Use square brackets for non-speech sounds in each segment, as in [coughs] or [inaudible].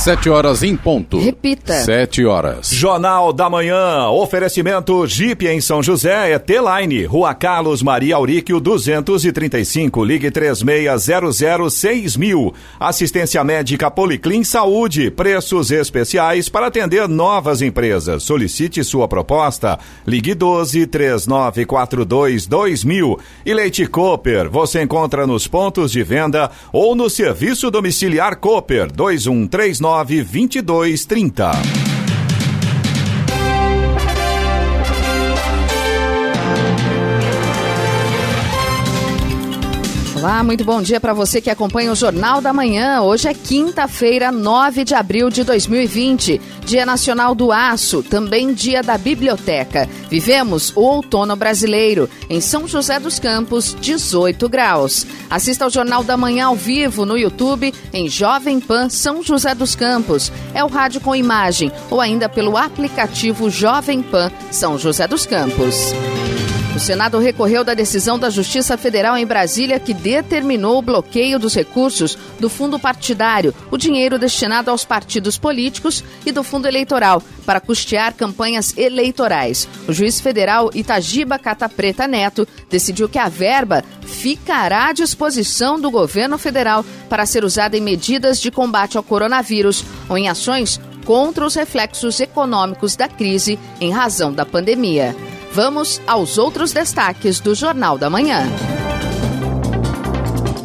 Sete horas em ponto. Repita. Sete horas. Jornal da Manhã. Oferecimento Jeep em São José é T-Line. Rua Carlos Maria Auríquio 235. Ligue 36006000. Assistência médica Policlin Saúde. Preços especiais para atender novas empresas. Solicite sua proposta. Ligue 12 3942 2000. E Leite Cooper. Você encontra nos pontos de venda ou no serviço domiciliar Cooper 2139 2230. Olá, muito bom dia para você que acompanha o Jornal da Manhã. Hoje é quinta-feira, 9 de abril de 2020, Dia Nacional do Aço, também Dia da Biblioteca. Vivemos o outono brasileiro. Em São José dos Campos, 18 graus. Assista ao Jornal da Manhã ao vivo no YouTube em Jovem Pan São José dos Campos. É o rádio com imagem ou ainda pelo aplicativo Jovem Pan São José dos Campos. O Senado recorreu da decisão da Justiça Federal em Brasília que determinou o bloqueio dos recursos do fundo partidário, o dinheiro destinado aos partidos políticos e do fundo eleitoral, para custear campanhas eleitorais. O juiz federal Itagiba Cata Preta Neto decidiu que a verba ficará à disposição do governo federal para ser usada em medidas de combate ao coronavírus ou em ações contra os reflexos econômicos da crise em razão da pandemia. Vamos aos outros destaques do Jornal da Manhã.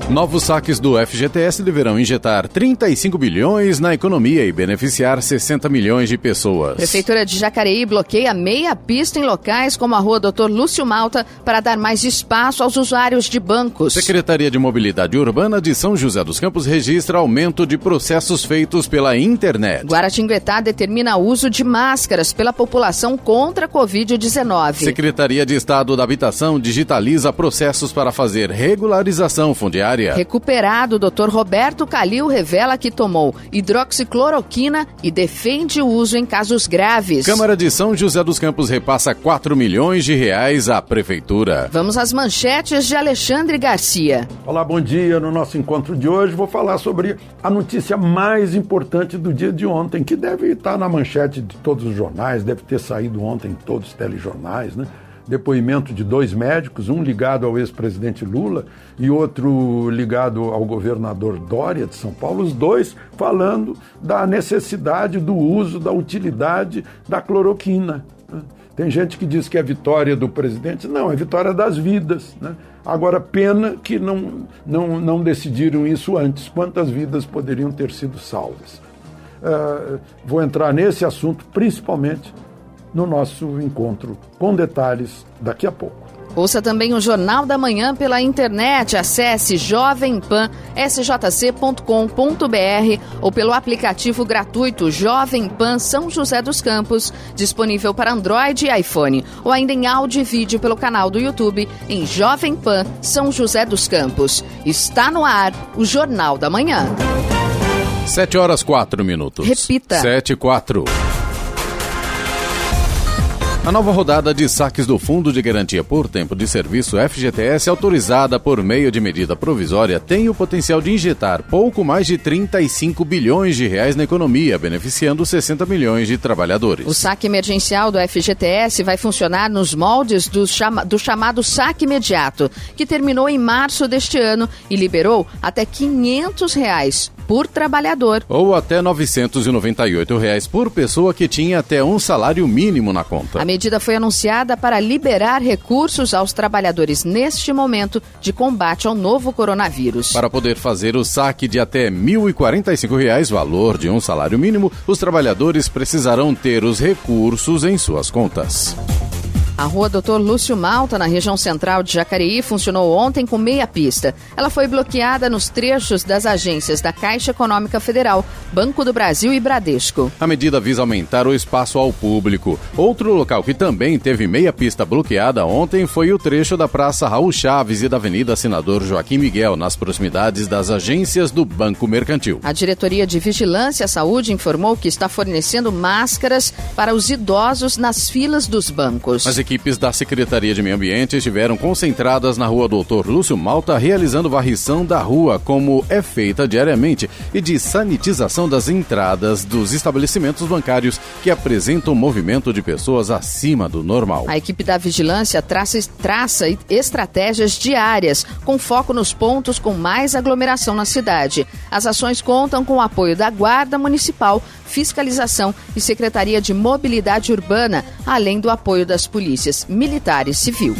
Novos saques do FGTS deverão injetar 35 bilhões na economia e beneficiar 60 milhões de pessoas. Prefeitura de Jacareí bloqueia meia pista em locais como a rua Doutor Lúcio Malta para dar mais espaço aos usuários de bancos. Secretaria de Mobilidade Urbana de São José dos Campos registra aumento de processos feitos pela internet. Guaratinguetá determina o uso de máscaras pela população contra a Covid-19. Secretaria de Estado da Habitação digitaliza processos para fazer regularização fundiária. Recuperado, o Dr. Roberto Calil revela que tomou hidroxicloroquina e defende o uso em casos graves. Câmara de São José dos Campos repassa 4 milhões de reais à Prefeitura. Vamos às manchetes de Alexandre Garcia. Olá, bom dia. No nosso encontro de hoje vou falar sobre a notícia mais importante do dia de ontem, que deve estar na manchete de todos os jornais, deve ter saído ontem em todos os telejornais, né? Depoimento de dois médicos, um ligado ao ex-presidente Lula e outro ligado ao governador Dória de São Paulo, os dois falando da necessidade do uso, da utilidade da cloroquina. Tem gente que diz que é vitória do presidente, não, é vitória das vidas. Né? Agora, pena que não, não, não decidiram isso antes. Quantas vidas poderiam ter sido salvas? Uh, vou entrar nesse assunto principalmente no nosso encontro com detalhes daqui a pouco. Ouça também o Jornal da Manhã pela internet. Acesse jovempan.sjc.com.br ou pelo aplicativo gratuito Jovem Pan São José dos Campos, disponível para Android e iPhone, ou ainda em áudio e vídeo pelo canal do YouTube em Jovem Pan São José dos Campos. Está no ar o Jornal da Manhã. 7 horas 4 minutos. Repita. 7 e 4. A nova rodada de saques do Fundo de Garantia por Tempo de Serviço FGTS, autorizada por meio de medida provisória, tem o potencial de injetar pouco mais de 35 bilhões de reais na economia, beneficiando 60 milhões de trabalhadores. O saque emergencial do FGTS vai funcionar nos moldes do, chama do chamado saque imediato, que terminou em março deste ano e liberou até 500 reais por trabalhador. Ou até 998 reais por pessoa que tinha até um salário mínimo na conta. A medida foi anunciada para liberar recursos aos trabalhadores neste momento de combate ao novo coronavírus. Para poder fazer o saque de até 1.045 reais, valor de um salário mínimo, os trabalhadores precisarão ter os recursos em suas contas. A rua Doutor Lúcio Malta, na região central de Jacareí, funcionou ontem com meia pista. Ela foi bloqueada nos trechos das agências da Caixa Econômica Federal, Banco do Brasil e Bradesco. A medida visa aumentar o espaço ao público. Outro local que também teve meia pista bloqueada ontem foi o trecho da Praça Raul Chaves e da Avenida Senador Joaquim Miguel, nas proximidades das agências do Banco Mercantil. A Diretoria de Vigilância à Saúde informou que está fornecendo máscaras para os idosos nas filas dos bancos. Mas equipes da Secretaria de Meio Ambiente estiveram concentradas na rua Doutor Lúcio Malta, realizando varrição da rua, como é feita diariamente, e de sanitização das entradas dos estabelecimentos bancários que apresentam movimento de pessoas acima do normal. A equipe da vigilância traça, traça estratégias diárias, com foco nos pontos com mais aglomeração na cidade. As ações contam com o apoio da Guarda Municipal, Fiscalização e Secretaria de Mobilidade Urbana, além do apoio das polícias militar e civil.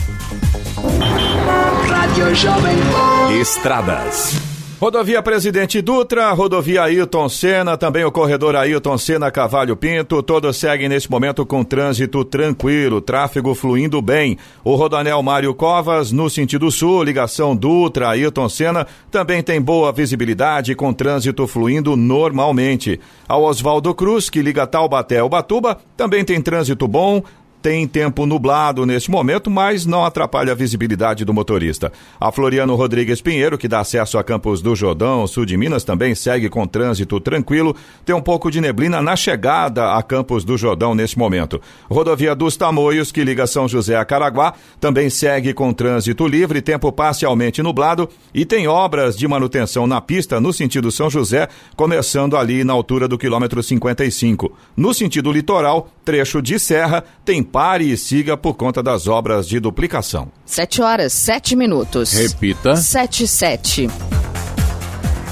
Estradas. Rodovia Presidente Dutra, rodovia Ailton Senna, também o corredor Ailton Senna Cavalho Pinto, todos seguem nesse momento com trânsito tranquilo, tráfego fluindo bem. O Rodanel Mário Covas, no sentido sul, ligação Dutra Ailton Senna, também tem boa visibilidade com trânsito fluindo normalmente. Ao Oswaldo Cruz, que liga Taubaté ao Batuba, também tem trânsito bom, tem tempo nublado neste momento, mas não atrapalha a visibilidade do motorista. A Floriano Rodrigues Pinheiro, que dá acesso a Campos do Jordão, sul de Minas, também segue com trânsito tranquilo. Tem um pouco de neblina na chegada a Campos do Jordão neste momento. Rodovia dos Tamoios, que liga São José a Caraguá, também segue com trânsito livre, tempo parcialmente nublado e tem obras de manutenção na pista no sentido São José, começando ali na altura do quilômetro 55. No sentido litoral, trecho de serra, tem pare e siga por conta das obras de duplicação. 7 horas, 7 minutos. Repita. 7 7.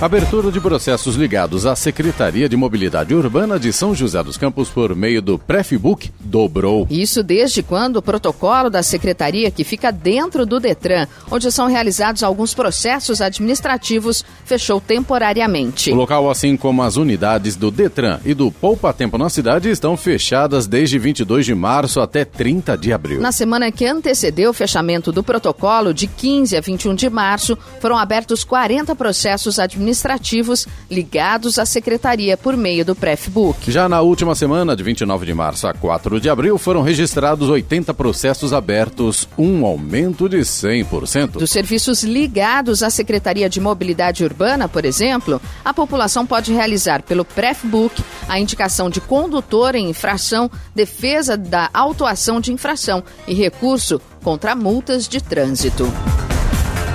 Abertura de processos ligados à Secretaria de Mobilidade Urbana de São José dos Campos por meio do Prefbook dobrou. Isso desde quando o protocolo da secretaria, que fica dentro do Detran, onde são realizados alguns processos administrativos, fechou temporariamente. O local, assim como as unidades do Detran e do Poupa Tempo na cidade, estão fechadas desde 22 de março até 30 de abril. Na semana que antecedeu o fechamento do protocolo, de 15 a 21 de março, foram abertos 40 processos administrativos administrativos ligados à secretaria por meio do Prefbook. Já na última semana, de 29 de março a 4 de abril, foram registrados 80 processos abertos, um aumento de 100%. Dos serviços ligados à Secretaria de Mobilidade Urbana, por exemplo, a população pode realizar pelo Prefbook a indicação de condutor em infração, defesa da autuação de infração e recurso contra multas de trânsito.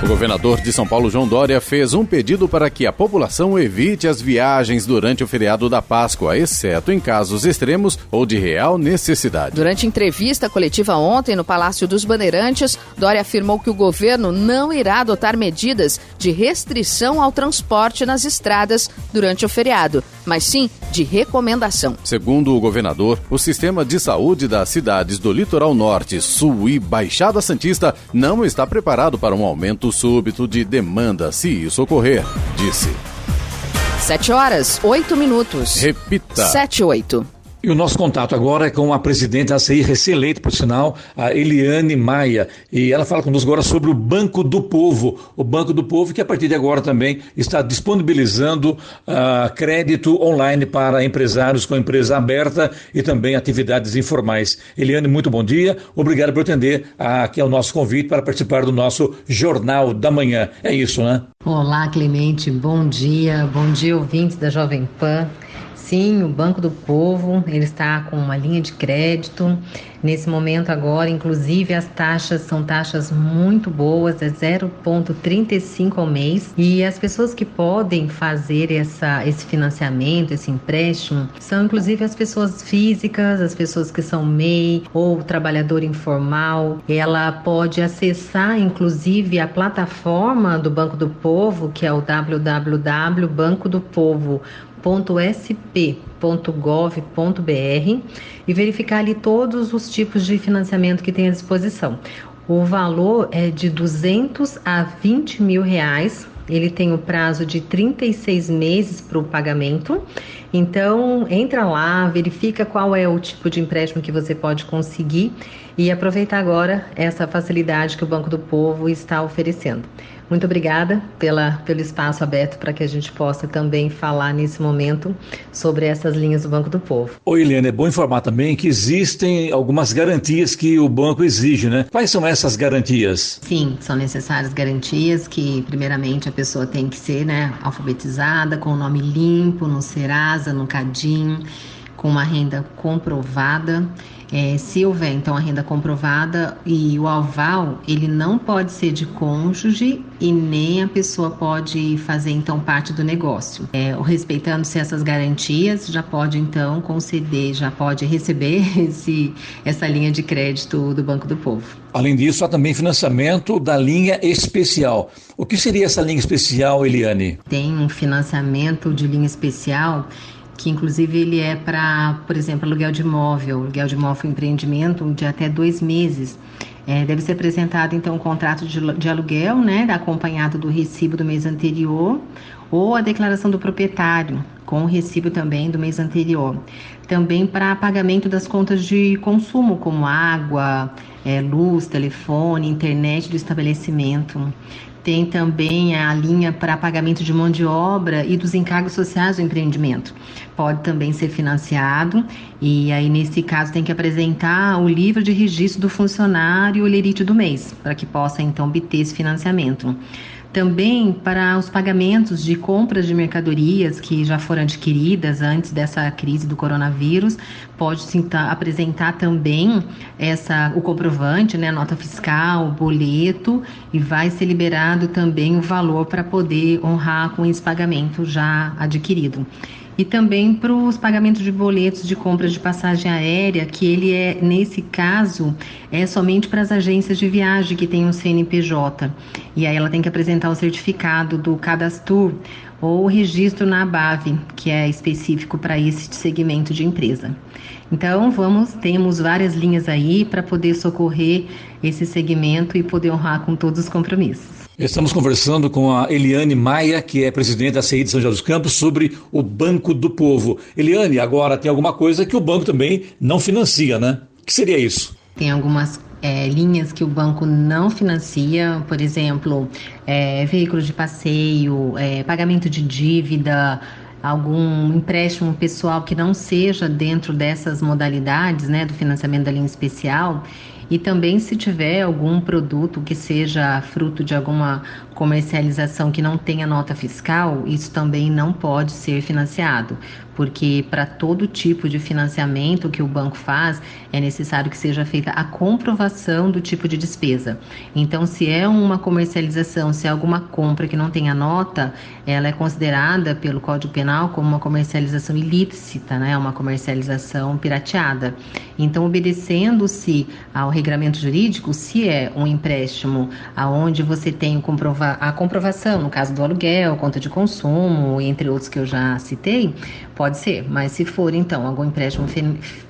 O governador de São Paulo, João Dória, fez um pedido para que a população evite as viagens durante o feriado da Páscoa, exceto em casos extremos ou de real necessidade. Durante entrevista coletiva ontem no Palácio dos Bandeirantes, Dória afirmou que o governo não irá adotar medidas de restrição ao transporte nas estradas durante o feriado, mas sim de recomendação. Segundo o governador, o sistema de saúde das cidades do litoral norte, sul e Baixada Santista não está preparado para um aumento súbito de demanda, se isso ocorrer, disse. 7 horas, 8 minutos. Repita. 7 8. E o nosso contato agora é com a presidente da ACI, recém-eleita, por sinal, a Eliane Maia. E ela fala conosco agora sobre o Banco do Povo. O Banco do Povo, que a partir de agora também está disponibilizando uh, crédito online para empresários com empresa aberta e também atividades informais. Eliane, muito bom dia. Obrigado por atender aqui ao nosso convite para participar do nosso Jornal da Manhã. É isso, né? Olá, Clemente. Bom dia. Bom dia, ouvintes da Jovem Pan. Sim, o Banco do Povo, ele está com uma linha de crédito. Nesse momento agora, inclusive as taxas são taxas muito boas, é 0,35 ao mês. E as pessoas que podem fazer essa, esse financiamento, esse empréstimo, são inclusive as pessoas físicas, as pessoas que são MEI ou trabalhador informal. Ela pode acessar inclusive a plataforma do Banco do Povo, que é o www.bancodopovo www.sp.gov.br e verificar ali todos os tipos de financiamento que tem à disposição. O valor é de 200 a 20 mil reais. Ele tem o prazo de 36 meses para o pagamento. Então, entra lá, verifica qual é o tipo de empréstimo que você pode conseguir e aproveita agora essa facilidade que o Banco do Povo está oferecendo. Muito obrigada pela, pelo espaço aberto para que a gente possa também falar nesse momento sobre essas linhas do Banco do Povo. Oi, Eliane, é bom informar também que existem algumas garantias que o banco exige, né? Quais são essas garantias? Sim, são necessárias garantias que, primeiramente, a pessoa tem que ser né, alfabetizada, com o nome limpo, no Serasa, no Cadim com uma renda comprovada. É, se houver então a renda comprovada e o aval, ele não pode ser de cônjuge e nem a pessoa pode fazer então parte do negócio. É, Respeitando-se essas garantias, já pode então conceder, já pode receber [laughs] esse, essa linha de crédito do Banco do Povo. Além disso, há também financiamento da linha especial. O que seria essa linha especial, Eliane? Tem um financiamento de linha especial que inclusive ele é para, por exemplo, aluguel de imóvel, aluguel de imóvel empreendimento de até dois meses. É, deve ser apresentado então um contrato de, de aluguel, né, acompanhado do recibo do mês anterior, ou a declaração do proprietário, com o recibo também do mês anterior. Também para pagamento das contas de consumo, como água, é, luz, telefone, internet do estabelecimento. Tem também a linha para pagamento de mão de obra e dos encargos sociais do empreendimento. Pode também ser financiado e aí nesse caso tem que apresentar o livro de registro do funcionário e o lerite do mês para que possa então obter esse financiamento. Também para os pagamentos de compras de mercadorias que já foram adquiridas antes dessa crise do coronavírus, pode sim, tá, apresentar também essa, o comprovante, né, nota fiscal, o boleto, e vai ser liberado também o valor para poder honrar com esse pagamento já adquirido e também para os pagamentos de boletos de compras de passagem aérea, que ele é, nesse caso, é somente para as agências de viagem que têm um CNPJ. E aí ela tem que apresentar o certificado do cadastro ou o registro na ABAV, que é específico para esse segmento de empresa. Então, vamos, temos várias linhas aí para poder socorrer esse segmento e poder honrar com todos os compromissos. Estamos conversando com a Eliane Maia, que é presidente da CI de São José dos Campos, sobre o Banco do Povo. Eliane, agora tem alguma coisa que o banco também não financia, né? O que seria isso? Tem algumas é, linhas que o banco não financia, por exemplo, é, veículos de passeio, é, pagamento de dívida, algum empréstimo pessoal que não seja dentro dessas modalidades, né, do financiamento da linha especial. E também se tiver algum produto que seja fruto de alguma comercialização que não tenha nota fiscal, isso também não pode ser financiado, porque para todo tipo de financiamento que o banco faz, é necessário que seja feita a comprovação do tipo de despesa. Então, se é uma comercialização, se é alguma compra que não tenha nota, ela é considerada pelo Código Penal como uma comercialização ilícita, né? uma comercialização pirateada. Então, obedecendo-se ao regramento jurídico, se é um empréstimo aonde você tem o comprovado a comprovação, no caso do aluguel, conta de consumo, entre outros que eu já citei, pode ser. Mas se for, então, algum empréstimo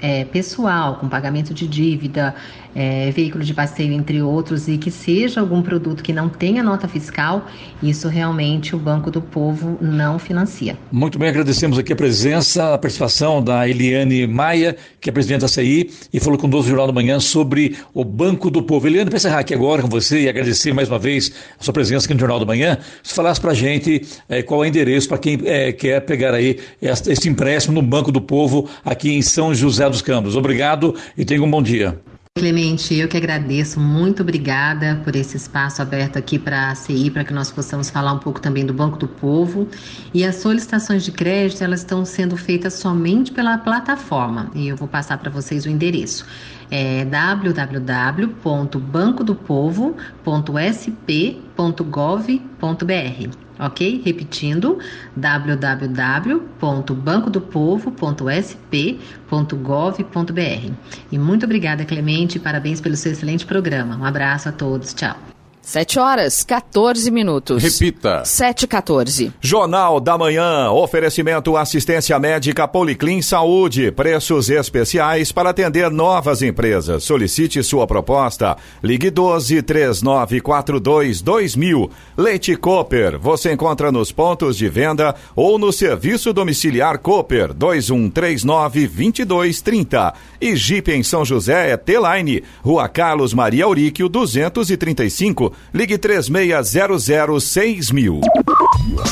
é, pessoal, com pagamento de dívida, é, veículo de passeio, entre outros, e que seja algum produto que não tenha nota fiscal, isso realmente o Banco do Povo não financia. Muito bem, agradecemos aqui a presença, a participação da Eliane Maia, que é presidente da CI, e falou com o Jornal da Manhã sobre o Banco do Povo. Eliane, para encerrar aqui agora com você e agradecer mais uma vez a sua presença aqui no Jornal da Manhã, se falasse para a gente é, qual é o endereço para quem é, quer pegar aí esse empréstimo no Banco do Povo aqui em São José dos Campos. Obrigado e tenha um bom dia. Clemente, eu que agradeço, muito obrigada por esse espaço aberto aqui para a CI, para que nós possamos falar um pouco também do Banco do Povo. E as solicitações de crédito, elas estão sendo feitas somente pela plataforma, e eu vou passar para vocês o endereço. É www.bancodopovo.sp.gov.br ok? Repetindo, www.bancodopovo.sp.gov.br. E muito obrigada, Clemente, parabéns pelo seu excelente programa. Um abraço a todos, tchau. 7 horas, 14 minutos. Repita. 7 e 14. Jornal da Manhã. Oferecimento assistência médica Policlin Saúde. Preços especiais para atender novas empresas. Solicite sua proposta. Ligue 12 3942 2000. Leite Cooper. Você encontra nos pontos de venda ou no serviço domiciliar Cooper 2139 2230. E Jeep em São José é T-Line. Rua Carlos Maria Auríquio 235. Ligue 3600 mil.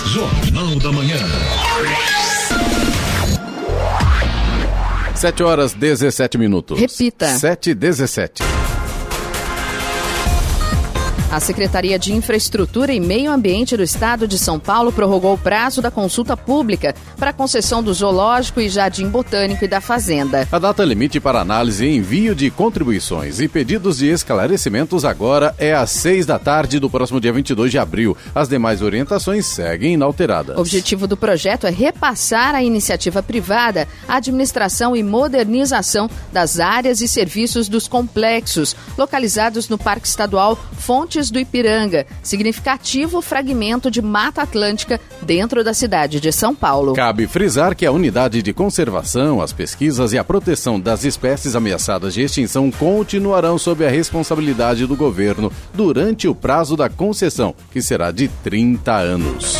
Jornal da Manhã. 7 horas 17 minutos. Repita. 7 e 17. A Secretaria de Infraestrutura e Meio Ambiente do Estado de São Paulo prorrogou o prazo da consulta pública para a concessão do Zoológico e Jardim Botânico e da Fazenda. A data limite para análise e envio de contribuições e pedidos de esclarecimentos agora é às seis da tarde do próximo dia 22 de abril. As demais orientações seguem inalteradas. O objetivo do projeto é repassar à iniciativa privada a administração e modernização das áreas e serviços dos complexos localizados no Parque Estadual Fonte do Ipiranga, significativo fragmento de Mata Atlântica dentro da cidade de São Paulo. Cabe frisar que a unidade de conservação, as pesquisas e a proteção das espécies ameaçadas de extinção continuarão sob a responsabilidade do governo durante o prazo da concessão, que será de 30 anos.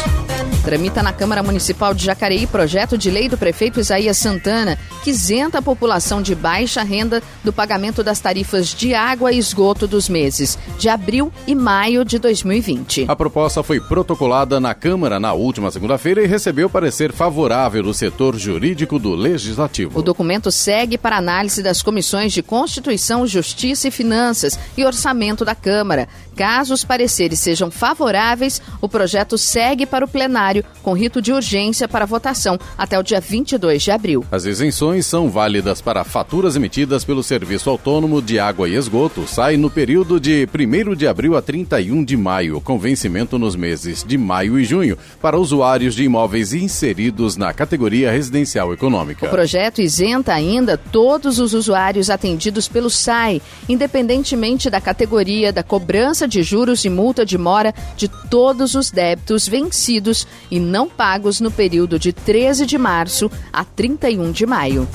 Tramita na Câmara Municipal de Jacareí projeto de lei do prefeito Isaías Santana que isenta a população de baixa renda do pagamento das tarifas de água e esgoto dos meses de abril e maio de 2020. A proposta foi protocolada na Câmara na última segunda-feira e recebeu parecer favorável do setor jurídico do Legislativo. O documento segue para análise das comissões de Constituição, Justiça e Finanças e Orçamento da Câmara. Caso os pareceres sejam favoráveis, o projeto segue para o plenário com rito de urgência para votação até o dia 22 de abril. As isenções são válidas para faturas emitidas pelo Serviço Autônomo de Água e Esgoto. Sai no período de 1 de abril a 31 de maio, com vencimento nos meses de maio e junho, para usuários de imóveis inseridos na categoria residencial econômica. O projeto isenta ainda todos os usuários atendidos pelo SAI, independentemente da categoria da cobrança de juros e multa de mora de todos os débitos vencidos e não pagos no período de 13 de março a 31 de maio.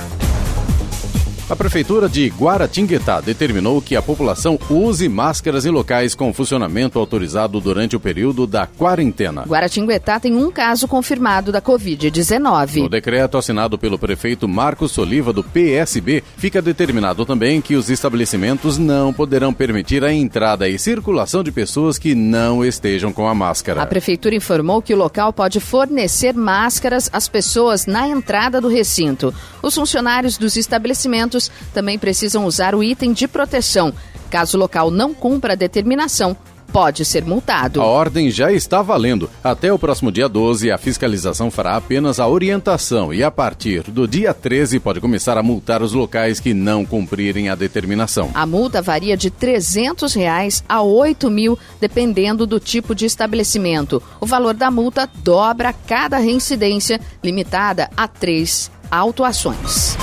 A Prefeitura de Guaratinguetá determinou que a população use máscaras em locais com funcionamento autorizado durante o período da quarentena. Guaratinguetá tem um caso confirmado da Covid-19. No decreto assinado pelo prefeito Marcos Soliva, do PSB, fica determinado também que os estabelecimentos não poderão permitir a entrada e circulação de pessoas que não estejam com a máscara. A Prefeitura informou que o local pode fornecer máscaras às pessoas na entrada do recinto. Os funcionários dos estabelecimentos também precisam usar o item de proteção. Caso o local não cumpra a determinação, pode ser multado. A ordem já está valendo. Até o próximo dia 12, a fiscalização fará apenas a orientação e a partir do dia 13 pode começar a multar os locais que não cumprirem a determinação. A multa varia de 300 reais a R$ 8 mil, dependendo do tipo de estabelecimento. O valor da multa dobra cada reincidência, limitada a três autuações.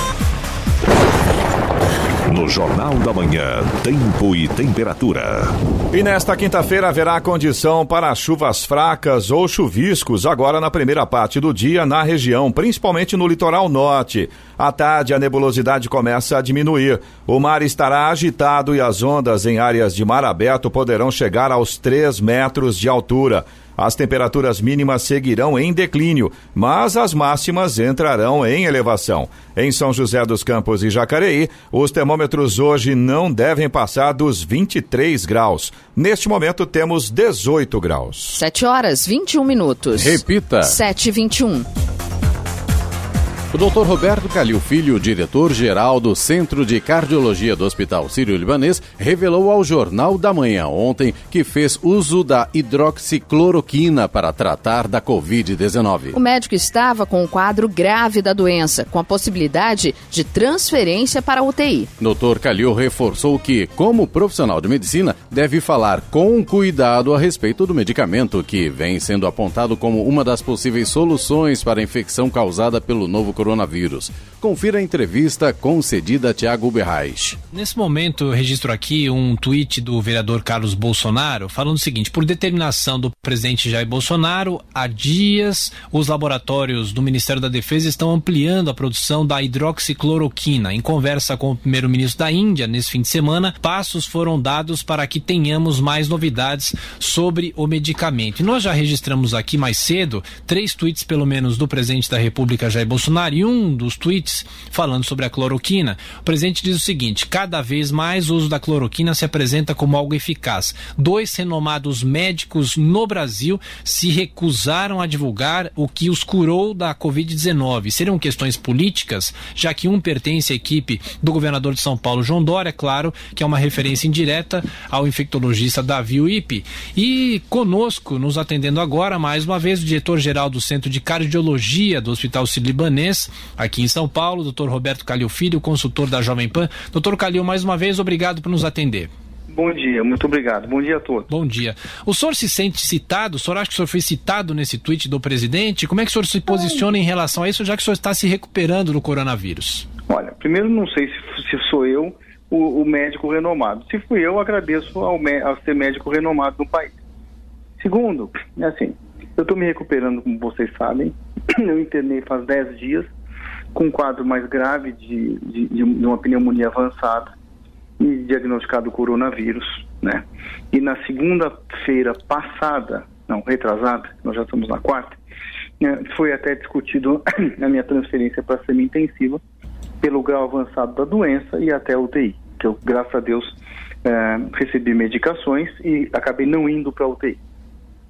No Jornal da Manhã, tempo e temperatura. E nesta quinta-feira haverá condição para chuvas fracas ou chuviscos agora na primeira parte do dia na região, principalmente no litoral norte. À tarde, a nebulosidade começa a diminuir. O mar estará agitado e as ondas em áreas de mar aberto poderão chegar aos 3 metros de altura. As temperaturas mínimas seguirão em declínio, mas as máximas entrarão em elevação. Em São José dos Campos e Jacareí, os termômetros hoje não devem passar dos 23 graus. Neste momento temos 18 graus. 7 horas 21 minutos. Repita. 7 e 21. O Dr. Roberto Calil Filho, diretor-geral do Centro de Cardiologia do Hospital Sírio-Libanês, revelou ao Jornal da Manhã ontem que fez uso da hidroxicloroquina para tratar da Covid-19. O médico estava com um quadro grave da doença, com a possibilidade de transferência para a UTI. Dr. Calil reforçou que, como profissional de medicina, deve falar com cuidado a respeito do medicamento que vem sendo apontado como uma das possíveis soluções para a infecção causada pelo novo coronavírus. Confira a entrevista concedida a Tiago Uberreich. Nesse momento, eu registro aqui um tweet do vereador Carlos Bolsonaro falando o seguinte: por determinação do presidente Jair Bolsonaro, há dias os laboratórios do Ministério da Defesa estão ampliando a produção da hidroxicloroquina. Em conversa com o primeiro-ministro da Índia nesse fim de semana, passos foram dados para que tenhamos mais novidades sobre o medicamento. E nós já registramos aqui mais cedo três tweets, pelo menos, do presidente da República, Jair Bolsonaro um dos tweets falando sobre a cloroquina, o presidente diz o seguinte: cada vez mais o uso da cloroquina se apresenta como algo eficaz. Dois renomados médicos no Brasil se recusaram a divulgar o que os curou da Covid-19. Seriam questões políticas, já que um pertence à equipe do governador de São Paulo, João Dória, é claro, que é uma referência indireta ao infectologista Davi Uip. E conosco, nos atendendo agora, mais uma vez, o diretor-geral do Centro de Cardiologia do Hospital Sírio-Libanês, aqui em São Paulo, doutor Roberto Calil Filho, consultor da Jovem Pan. Doutor Calil, mais uma vez, obrigado por nos atender. Bom dia, muito obrigado. Bom dia a todos. Bom dia. O senhor se sente citado? O senhor acha que o senhor foi citado nesse tweet do presidente? Como é que o senhor se posiciona em relação a isso, já que o senhor está se recuperando do coronavírus? Olha, primeiro não sei se, se sou eu o, o, médico renomado. Se fui eu, agradeço ao, ao ser médico renomado no país. Segundo, é assim, eu estou me recuperando, como vocês sabem. [coughs] Eu internei faz 10 dias com um quadro mais grave de, de, de uma pneumonia avançada e diagnosticado coronavírus, né? E na segunda-feira passada, não, retrasada, nós já estamos na quarta, né, foi até discutido [coughs] a minha transferência para semi-intensiva pelo grau avançado da doença e até UTI, que eu, graças a Deus, é, recebi medicações e acabei não indo para UTI.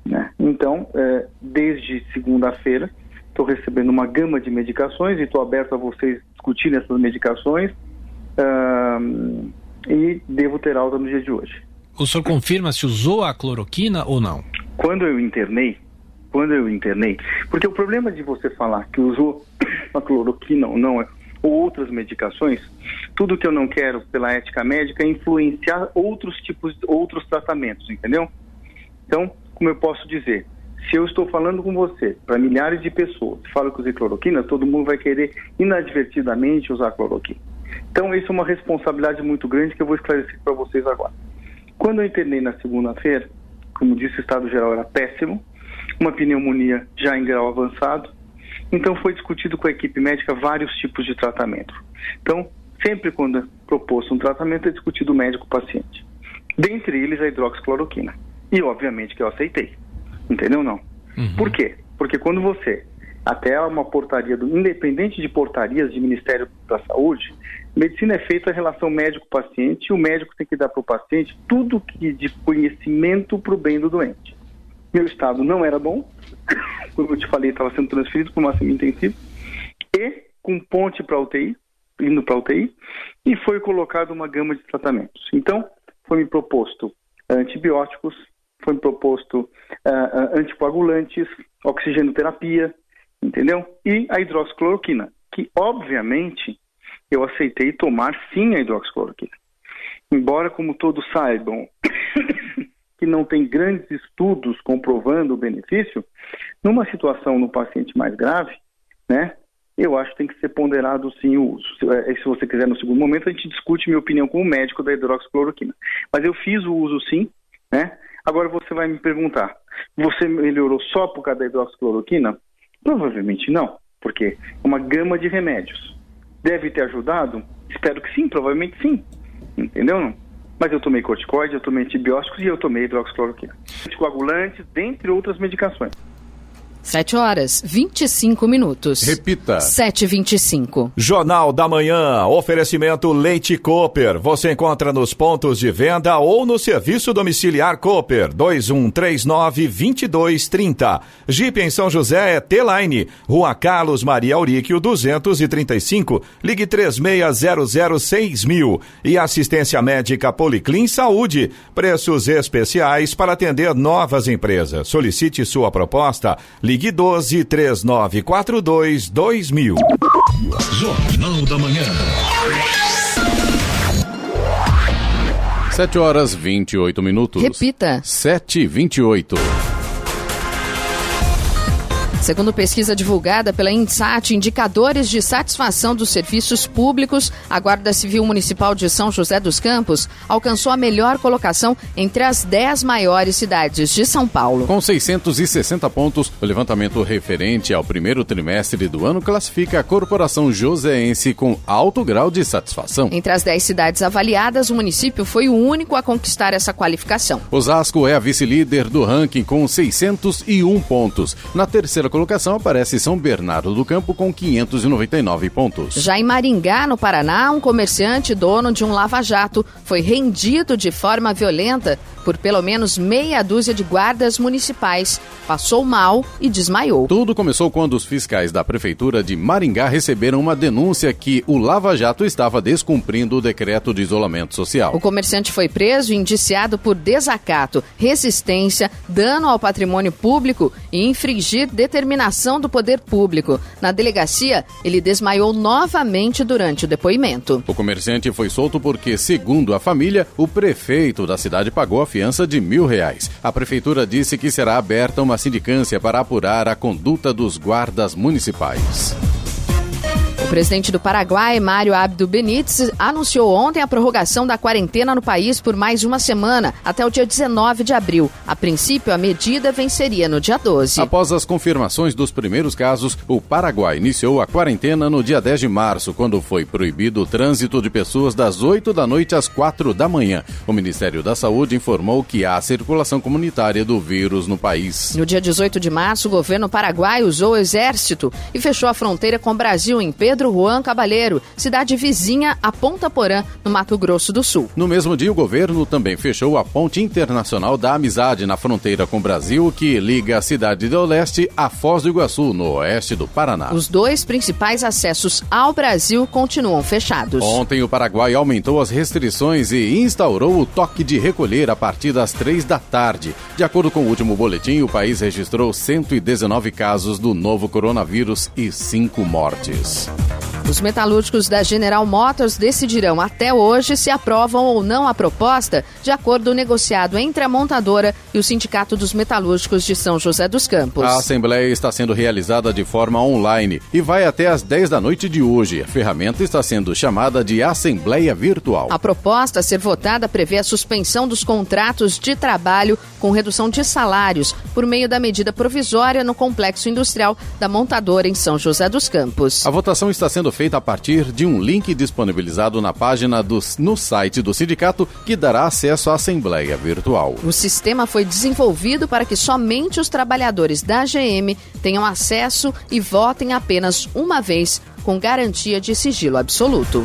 Né? Então, é, desde segunda-feira, estou recebendo uma gama de medicações e estou aberto a vocês discutirem essas medicações uh, e devo ter alta no dia de hoje. O senhor confirma se usou a cloroquina ou não? Quando eu internei, quando eu internei, porque o problema de você falar que usou [coughs] a cloroquina ou não, ou outras medicações, tudo que eu não quero pela ética médica é influenciar outros tipos, outros tratamentos, entendeu? Então, como eu posso dizer, se eu estou falando com você para milhares de pessoas, falo que usei cloroquina, todo mundo vai querer inadvertidamente usar cloroquina. Então, isso é uma responsabilidade muito grande que eu vou esclarecer para vocês agora. Quando eu internei na segunda-feira, como disse, o estado geral era péssimo, uma pneumonia já em grau avançado, então foi discutido com a equipe médica vários tipos de tratamento. Então, sempre quando é proposto um tratamento, é discutido médico-paciente. Dentre eles, a hidroxicloroquina. E, obviamente, que eu aceitei. Entendeu não? Uhum. Por quê? Porque quando você, até uma portaria, do, independente de portarias de Ministério da Saúde, medicina é feita a relação médico-paciente e o médico tem que dar para o paciente tudo que de conhecimento para o bem do doente. Meu estado não era bom, [laughs] como eu te falei, estava sendo transferido para uma semi-intensiva, e com ponte para UTI, indo para UTI, e foi colocado uma gama de tratamentos. Então, foi me proposto antibióticos, foi proposto uh, anticoagulantes, oxigenoterapia, entendeu? E a hidroxicloroquina, que obviamente eu aceitei tomar sim a hidroxicloroquina. Embora, como todos saibam, [coughs] que não tem grandes estudos comprovando o benefício, numa situação no paciente mais grave, né, eu acho que tem que ser ponderado sim o uso. Se, eh, você quiser, no segundo momento, a gente discute minha opinião como médico da hidroxicloroquina. Mas eu fiz o uso sim, né? Agora você vai me perguntar, você melhorou só por causa da hidroxicloroquina? Provavelmente não, porque é uma gama de remédios. Deve ter ajudado? Espero que sim, provavelmente sim. Entendeu? Mas eu tomei corticoide, eu tomei antibióticos e eu tomei hidroxicloroquina. Anticoagulantes, dentre outras medicações. 7 horas 25 minutos. Repita. 7h25. Jornal da Manhã. Oferecimento Leite Cooper. Você encontra nos pontos de venda ou no serviço domiciliar Cooper 2139-2230. Jeep em São José é T-Line. Rua Carlos Maria Auríquio 235. Ligue 3600 mil. E assistência médica Policlin Saúde. Preços especiais para atender novas empresas. Solicite sua proposta. Ligue 12 3942 2000. Jornal da Manhã. 7 horas 28 minutos. Repita. 7 e 28. Segundo pesquisa divulgada pela INSAT, indicadores de satisfação dos serviços públicos, a Guarda Civil Municipal de São José dos Campos alcançou a melhor colocação entre as 10 maiores cidades de São Paulo. Com 660 pontos, o levantamento referente ao primeiro trimestre do ano classifica a corporação joseense com alto grau de satisfação. Entre as 10 cidades avaliadas, o município foi o único a conquistar essa qualificação. Osasco é a vice-líder do ranking com 601 pontos. Na terceira colocação aparece São Bernardo do Campo com 599 pontos. Já em Maringá, no Paraná, um comerciante dono de um lava-jato foi rendido de forma violenta por pelo menos meia dúzia de guardas municipais. Passou mal e desmaiou. Tudo começou quando os fiscais da prefeitura de Maringá receberam uma denúncia que o Lava Jato estava descumprindo o decreto de isolamento social. O comerciante foi preso e indiciado por desacato, resistência, dano ao patrimônio público e infringir determinação do poder público. Na delegacia, ele desmaiou novamente durante o depoimento. O comerciante foi solto porque, segundo a família, o prefeito da cidade pagou a fiança de mil reais. A prefeitura disse que será aberta uma sindicância para apurar a conduta dos guardas municipais presidente do Paraguai, Mário Abdo Benítez, anunciou ontem a prorrogação da quarentena no país por mais uma semana, até o dia 19 de abril. A princípio, a medida venceria no dia 12. Após as confirmações dos primeiros casos, o Paraguai iniciou a quarentena no dia 10 de março, quando foi proibido o trânsito de pessoas das 8 da noite às 4 da manhã. O Ministério da Saúde informou que há circulação comunitária do vírus no país. No dia 18 de março, o governo paraguai usou o exército e fechou a fronteira com o Brasil em Pedro Pedro Juan Cabalheiro, cidade vizinha a Ponta Porã, no Mato Grosso do Sul. No mesmo dia, o governo também fechou a Ponte Internacional da Amizade na fronteira com o Brasil, que liga a cidade do Leste a Foz do Iguaçu, no oeste do Paraná. Os dois principais acessos ao Brasil continuam fechados. Ontem, o Paraguai aumentou as restrições e instaurou o toque de recolher a partir das três da tarde. De acordo com o último boletim, o país registrou 119 casos do novo coronavírus e cinco mortes. Os metalúrgicos da General Motors decidirão até hoje se aprovam ou não a proposta de acordo negociado entre a montadora e o Sindicato dos Metalúrgicos de São José dos Campos. A assembleia está sendo realizada de forma online e vai até às 10 da noite de hoje. A ferramenta está sendo chamada de Assembleia Virtual. A proposta a ser votada prevê a suspensão dos contratos de trabalho com redução de salários por meio da medida provisória no complexo industrial da montadora em São José dos Campos. A votação está sendo feita a partir de um link disponibilizado na página do, no site do sindicato que dará acesso à Assembleia Virtual. O sistema foi desenvolvido para que somente os trabalhadores da GM tenham acesso e votem apenas uma vez, com garantia de sigilo absoluto.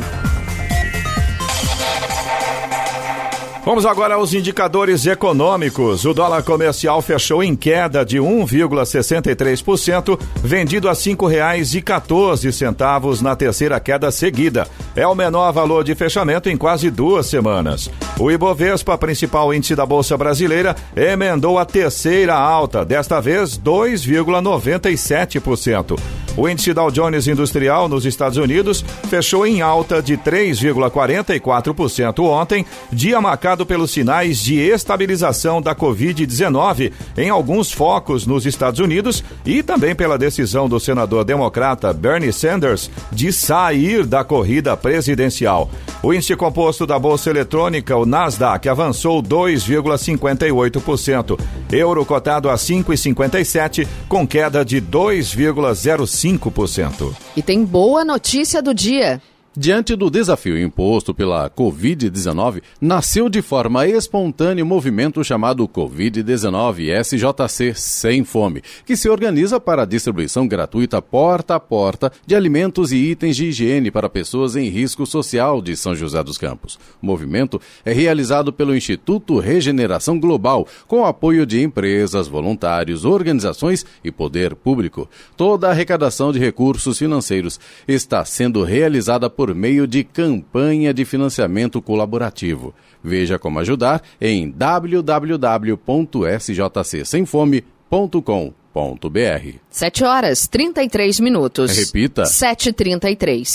Vamos agora aos indicadores econômicos. O dólar comercial fechou em queda de 1,63%, vendido a R$ 5,14 na terceira queda seguida. É o menor valor de fechamento em quase duas semanas. O Ibovespa, principal índice da Bolsa Brasileira, emendou a terceira alta, desta vez 2,97%. O índice Dow Jones Industrial nos Estados Unidos fechou em alta de 3,44% ontem, dia marcado pelos sinais de estabilização da Covid-19 em alguns focos nos Estados Unidos e também pela decisão do senador democrata Bernie Sanders de sair da corrida presidencial. O índice composto da Bolsa Eletrônica, o Nasdaq, avançou 2,58%. Euro cotado a 5,57, com queda de 2,05%. 5%. E tem boa notícia do dia. Diante do desafio imposto pela Covid-19, nasceu de forma espontânea o movimento chamado Covid-19 SJC Sem Fome, que se organiza para a distribuição gratuita porta a porta de alimentos e itens de higiene para pessoas em risco social de São José dos Campos. O movimento é realizado pelo Instituto Regeneração Global, com apoio de empresas, voluntários, organizações e poder público. Toda a arrecadação de recursos financeiros está sendo realizada por por meio de campanha de financiamento colaborativo. Veja como ajudar em www.sjcsemfome.com.br. 7 horas 33 minutos. Repita. 7h33.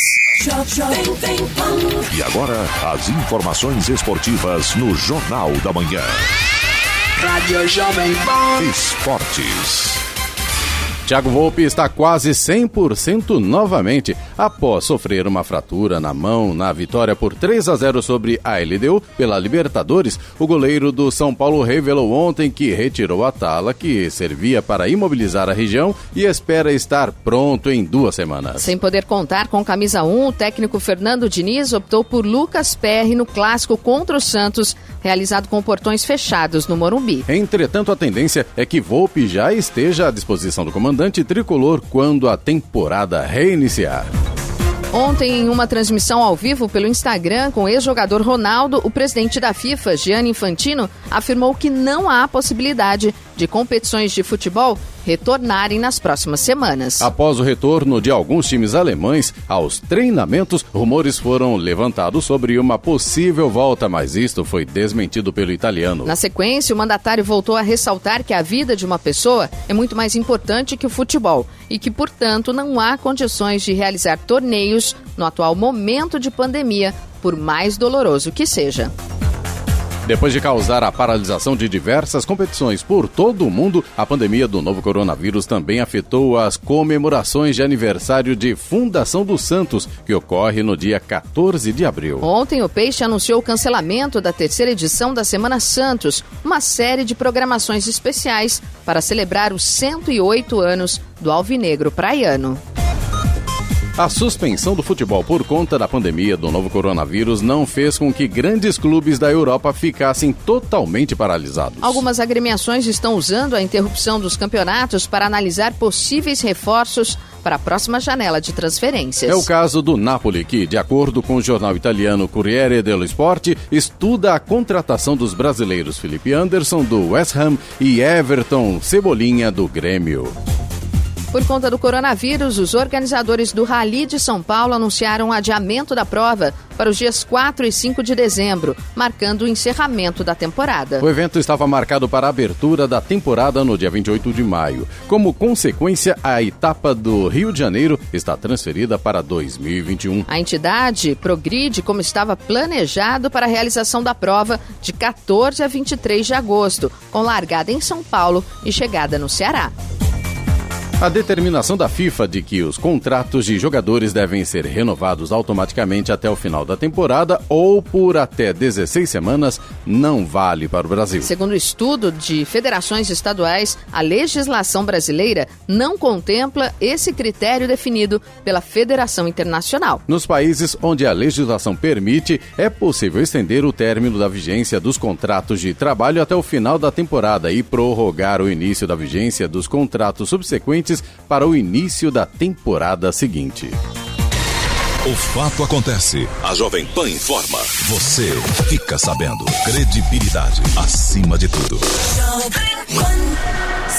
E agora, as informações esportivas no Jornal da Manhã. Rádio Jovem Pan. Esportes. Thiago Volpe está quase 100% novamente, após sofrer uma fratura na mão na vitória por 3 a 0 sobre a LDU pela Libertadores. O goleiro do São Paulo revelou ontem que retirou a tala que servia para imobilizar a região e espera estar pronto em duas semanas. Sem poder contar com camisa 1, o técnico Fernando Diniz optou por Lucas Perry no clássico contra o Santos realizado com portões fechados no Morumbi. Entretanto, a tendência é que Volpe já esteja à disposição do comandante tricolor quando a temporada reiniciar. Ontem, em uma transmissão ao vivo pelo Instagram com o ex-jogador Ronaldo, o presidente da FIFA, Gianni Infantino, afirmou que não há possibilidade de competições de futebol retornarem nas próximas semanas. Após o retorno de alguns times alemães aos treinamentos, rumores foram levantados sobre uma possível volta, mas isto foi desmentido pelo italiano. Na sequência, o mandatário voltou a ressaltar que a vida de uma pessoa é muito mais importante que o futebol e que, portanto, não há condições de realizar torneios no atual momento de pandemia, por mais doloroso que seja. Depois de causar a paralisação de diversas competições por todo o mundo, a pandemia do novo coronavírus também afetou as comemorações de aniversário de Fundação dos Santos, que ocorre no dia 14 de abril. Ontem, o Peixe anunciou o cancelamento da terceira edição da Semana Santos, uma série de programações especiais para celebrar os 108 anos do Alvinegro Praiano. A suspensão do futebol por conta da pandemia do novo coronavírus não fez com que grandes clubes da Europa ficassem totalmente paralisados. Algumas agremiações estão usando a interrupção dos campeonatos para analisar possíveis reforços para a próxima janela de transferências. É o caso do Napoli, que, de acordo com o jornal italiano Corriere dello Sport, estuda a contratação dos brasileiros Felipe Anderson, do West Ham, e Everton Cebolinha, do Grêmio. Por conta do coronavírus, os organizadores do Rally de São Paulo anunciaram o adiamento da prova para os dias 4 e 5 de dezembro, marcando o encerramento da temporada. O evento estava marcado para a abertura da temporada no dia 28 de maio. Como consequência, a etapa do Rio de Janeiro está transferida para 2021. A entidade progride como estava planejado para a realização da prova de 14 a 23 de agosto, com largada em São Paulo e chegada no Ceará. A determinação da FIFA de que os contratos de jogadores devem ser renovados automaticamente até o final da temporada ou por até 16 semanas não vale para o Brasil. Segundo o estudo de federações estaduais, a legislação brasileira não contempla esse critério definido pela Federação Internacional. Nos países onde a legislação permite, é possível estender o término da vigência dos contratos de trabalho até o final da temporada e prorrogar o início da vigência dos contratos subsequentes para o início da temporada seguinte. O fato acontece. A Jovem Pan informa. Você fica sabendo. Credibilidade acima de tudo.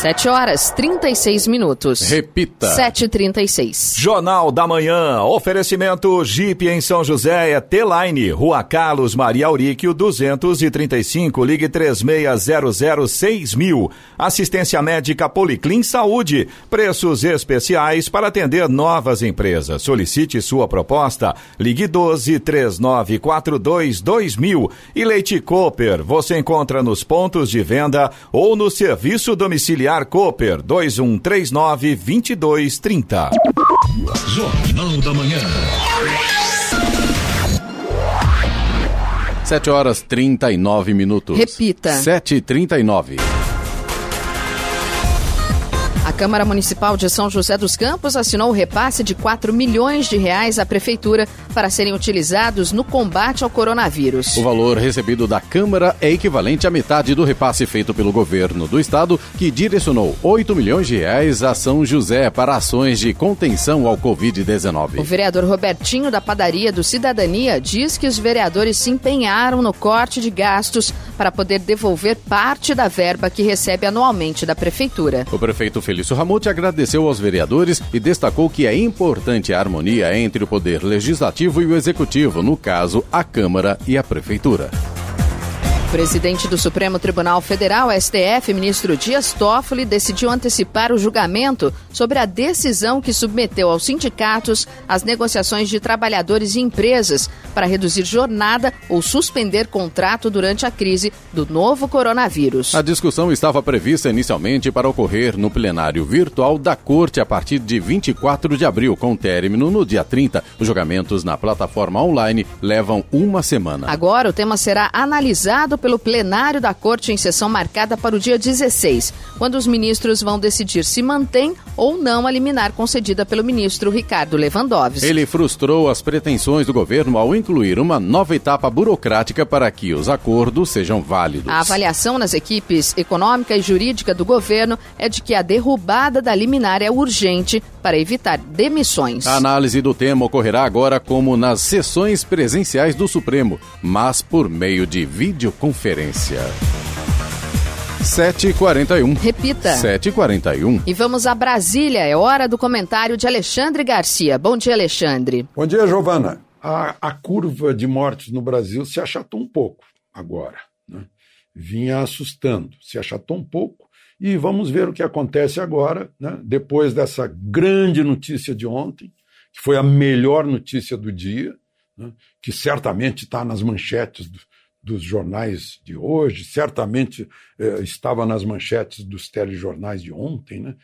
7 horas 36 minutos. Repita. 7h36. Jornal da Manhã. Oferecimento Jeep em São José é T-Line. Rua Carlos Maria Auríquio 235. Ligue 36006000. Assistência médica Policlin Saúde. Preços especiais para atender novas empresas. Solicite sua proposta. Ligue 12 3942 2000. E Leite Cooper. Você encontra nos pontos de venda ou no serviço domiciliar Cooper 2139 2230. Jornal da Manhã. 7 horas 39 minutos. Repita. 7h39. Câmara Municipal de São José dos Campos assinou o repasse de 4 milhões de reais à Prefeitura para serem utilizados no combate ao coronavírus. O valor recebido da Câmara é equivalente à metade do repasse feito pelo governo do estado, que direcionou 8 milhões de reais a São José para ações de contenção ao O Covid-19. vereador Robertinho da Padaria do Cidadania diz que os vereadores se empenharam no corte de gastos para poder devolver parte da verba que recebe anualmente da Prefeitura. O prefeito Felício Ramute agradeceu aos vereadores e destacou que é importante a harmonia entre o poder legislativo e o executivo, no caso, a Câmara e a Prefeitura. O presidente do Supremo Tribunal Federal, STF, ministro Dias Toffoli, decidiu antecipar o julgamento sobre a decisão que submeteu aos sindicatos as negociações de trabalhadores e empresas para reduzir jornada ou suspender contrato durante a crise do novo coronavírus. A discussão estava prevista inicialmente para ocorrer no plenário virtual da Corte a partir de 24 de abril, com término no dia 30. Os julgamentos na plataforma online levam uma semana. Agora, o tema será analisado pelo plenário da Corte em sessão marcada para o dia 16, quando os ministros vão decidir se mantém ou não a liminar concedida pelo ministro Ricardo Lewandowski. Ele frustrou as pretensões do governo ao incluir uma nova etapa burocrática para que os acordos sejam válidos. A avaliação nas equipes econômica e jurídica do governo é de que a derrubada da liminar é urgente para evitar demissões. A análise do tema ocorrerá agora como nas sessões presenciais do Supremo, mas por meio de videoconferência. 7h41. Repita. 7h41. E vamos a Brasília. É hora do comentário de Alexandre Garcia. Bom dia, Alexandre. Bom dia, Giovana. A, a curva de mortes no Brasil se achatou um pouco agora. Né? Vinha assustando, se achatou um pouco. E vamos ver o que acontece agora, né? depois dessa grande notícia de ontem, que foi a melhor notícia do dia, né? que certamente está nas manchetes do, dos jornais de hoje, certamente eh, estava nas manchetes dos telejornais de ontem, né?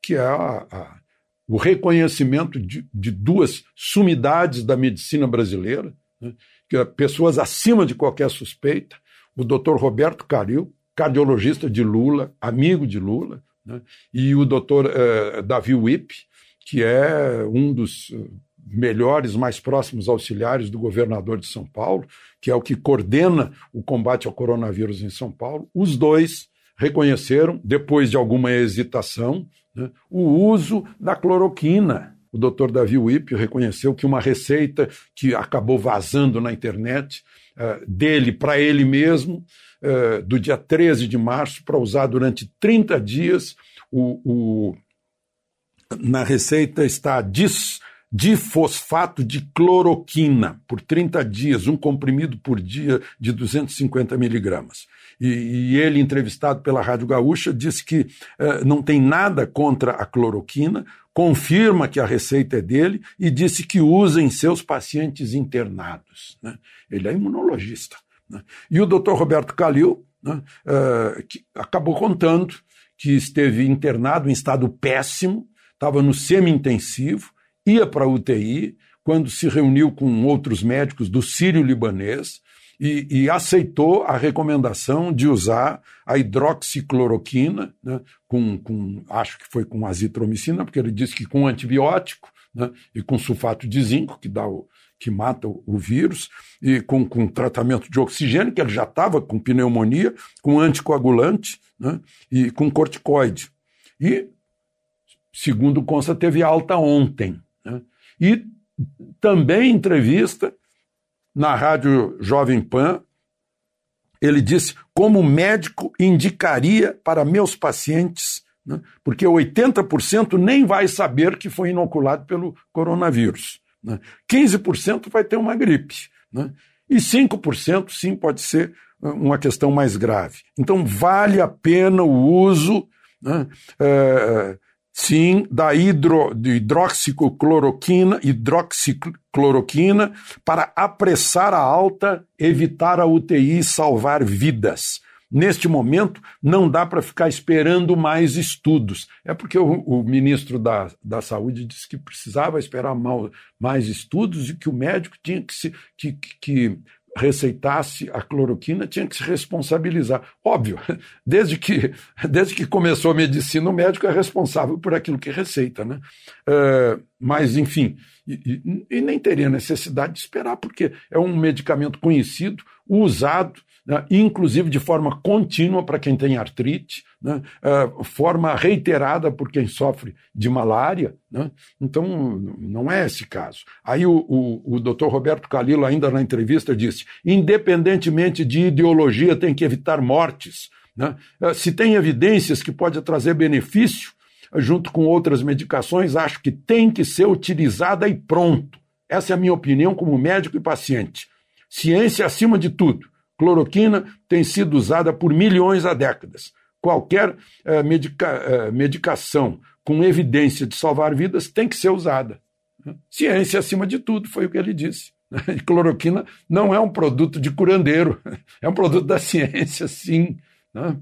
que é a, a, o reconhecimento de, de, duas sumidades da medicina brasileira, né? que é pessoas acima de qualquer suspeita, o doutor Roberto Caril, cardiologista de Lula, amigo de Lula, né? e o doutor eh, Davi Wipp, que é um dos eh, melhores, mais próximos auxiliares do governador de São Paulo, que é o que coordena o combate ao coronavírus em São Paulo. Os dois reconheceram, depois de alguma hesitação, né, o uso da cloroquina. O doutor Davi Wipp reconheceu que uma receita que acabou vazando na internet uh, dele para ele mesmo, uh, do dia 13 de março, para usar durante 30 dias, o, o na receita está dis, difosfato de cloroquina por 30 dias, um comprimido por dia de 250 miligramas. E, e, ele, entrevistado pela Rádio Gaúcha, disse que uh, não tem nada contra a cloroquina, confirma que a receita é dele e disse que usa em seus pacientes internados. Né? Ele é imunologista. Né? E o doutor Roberto Calil né, que acabou contando que esteve internado em estado péssimo, estava no semi-intensivo, ia para a UTI, quando se reuniu com outros médicos do Sírio-Libanês e, e, aceitou a recomendação de usar a hidroxicloroquina, né, com, com, acho que foi com azitromicina, porque ele disse que com antibiótico né, e com sulfato de zinco, que, dá o, que mata o, vírus, e com, com tratamento de oxigênio, que ele já estava com pneumonia, com anticoagulante né, e com corticoide. E, segundo consta, teve alta ontem. Né? E também entrevista na Rádio Jovem Pan, ele disse como médico indicaria para meus pacientes, né? porque 80% nem vai saber que foi inoculado pelo coronavírus. Né? 15% vai ter uma gripe. Né? E 5% sim pode ser uh, uma questão mais grave. Então vale a pena o uso né? é, sim, da hidro, hidroxicloroquina, hidroxicloroquina para apressar a alta, evitar a UTI e salvar vidas. Neste momento, não dá para ficar esperando mais estudos. É porque o, o, ministro da, da Saúde disse que precisava esperar mal, mais estudos e que o médico tinha que, se, que, que receitasse a cloroquina tinha que se responsabilizar. Óbvio, [laughs] desde que, desde que começou a medicina, o médico é responsável por aquilo que receita. Né? Uh, mas, enfim, e, e, e, nem teria necessidade de esperar, porque é um medicamento conhecido, usado, né, inclusive de forma contínua para quem tem artrite, né, uh, forma reiterada por quem sofre de malária. Né, então, não é esse caso. Aí o, o, o doutor Roberto Calilo, ainda na entrevista, disse: independentemente de ideologia, tem que evitar mortes. Né, uh, se tem evidências que pode trazer benefício, junto com outras medicações, acho que tem que ser utilizada e pronto. Essa é a minha opinião como médico e paciente. Ciência acima de tudo. Cloroquina tem sido usada por milhões há décadas. Qualquer eh, medica, eh, medicação com evidência de salvar vidas tem que ser usada. Ciência acima de tudo, foi o que ele disse. [laughs] E cloroquina não é um produto de curandeiro, [laughs] é um produto da ciência, sim. Né?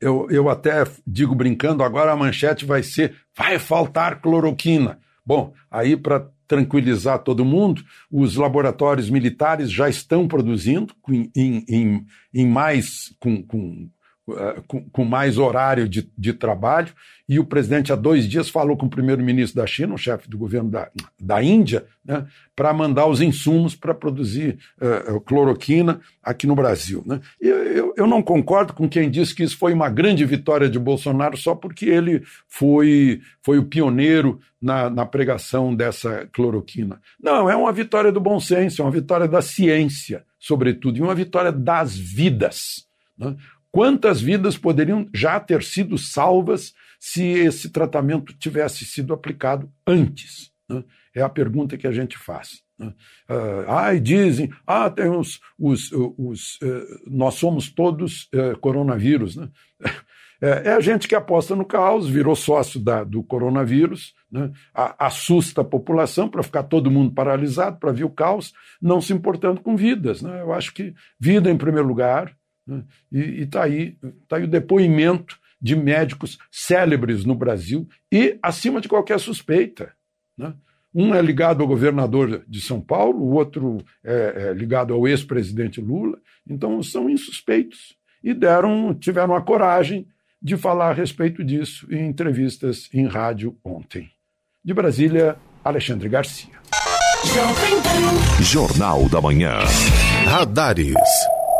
Eu, eu até digo brincando, agora a manchete vai ser: vai faltar cloroquina. Bom, aí para tranquilizar todo mundo, os laboratórios militares já estão produzindo em, em, em mais, com, com, com, com, mais horário de, de trabalho, e o presidente há dois dias falou com o primeiro-ministro da China, o chefe do governo da, da Índia, né, para mandar os insumos para produzir uh, cloroquina aqui no Brasil. Né? Eu, eu, eu, não concordo com quem diz que isso foi uma grande vitória de Bolsonaro só porque ele foi, foi o pioneiro na, na pregação dessa cloroquina. Não, é uma vitória do bom senso, é uma vitória da ciência, sobretudo, e uma vitória das vidas. Né? Quantas vidas poderiam já ter sido salvas se esse tratamento tivesse sido aplicado antes? Né? É a pergunta que a gente faz. Né? Ah, dizem, ah, tem os, os, os uh, nós somos todos uh, coronavírus. Né? [laughs] É, é, a gente que aposta no caos, virou sócio da, do coronavírus, né? assusta a população para ficar todo mundo paralisado, para ver o caos, não se importando com vidas. Né? Eu acho que vida em primeiro lugar? E está aí, tá aí o depoimento de médicos célebres no Brasil e acima de qualquer suspeita. Né? Um é ligado ao governador de São Paulo, o outro é, é ligado ao ex-presidente Lula. Então são insuspeitos e deram, tiveram a coragem de falar a respeito disso em entrevistas em rádio ontem. De Brasília, Alexandre Garcia. Jornal da Manhã. Radares.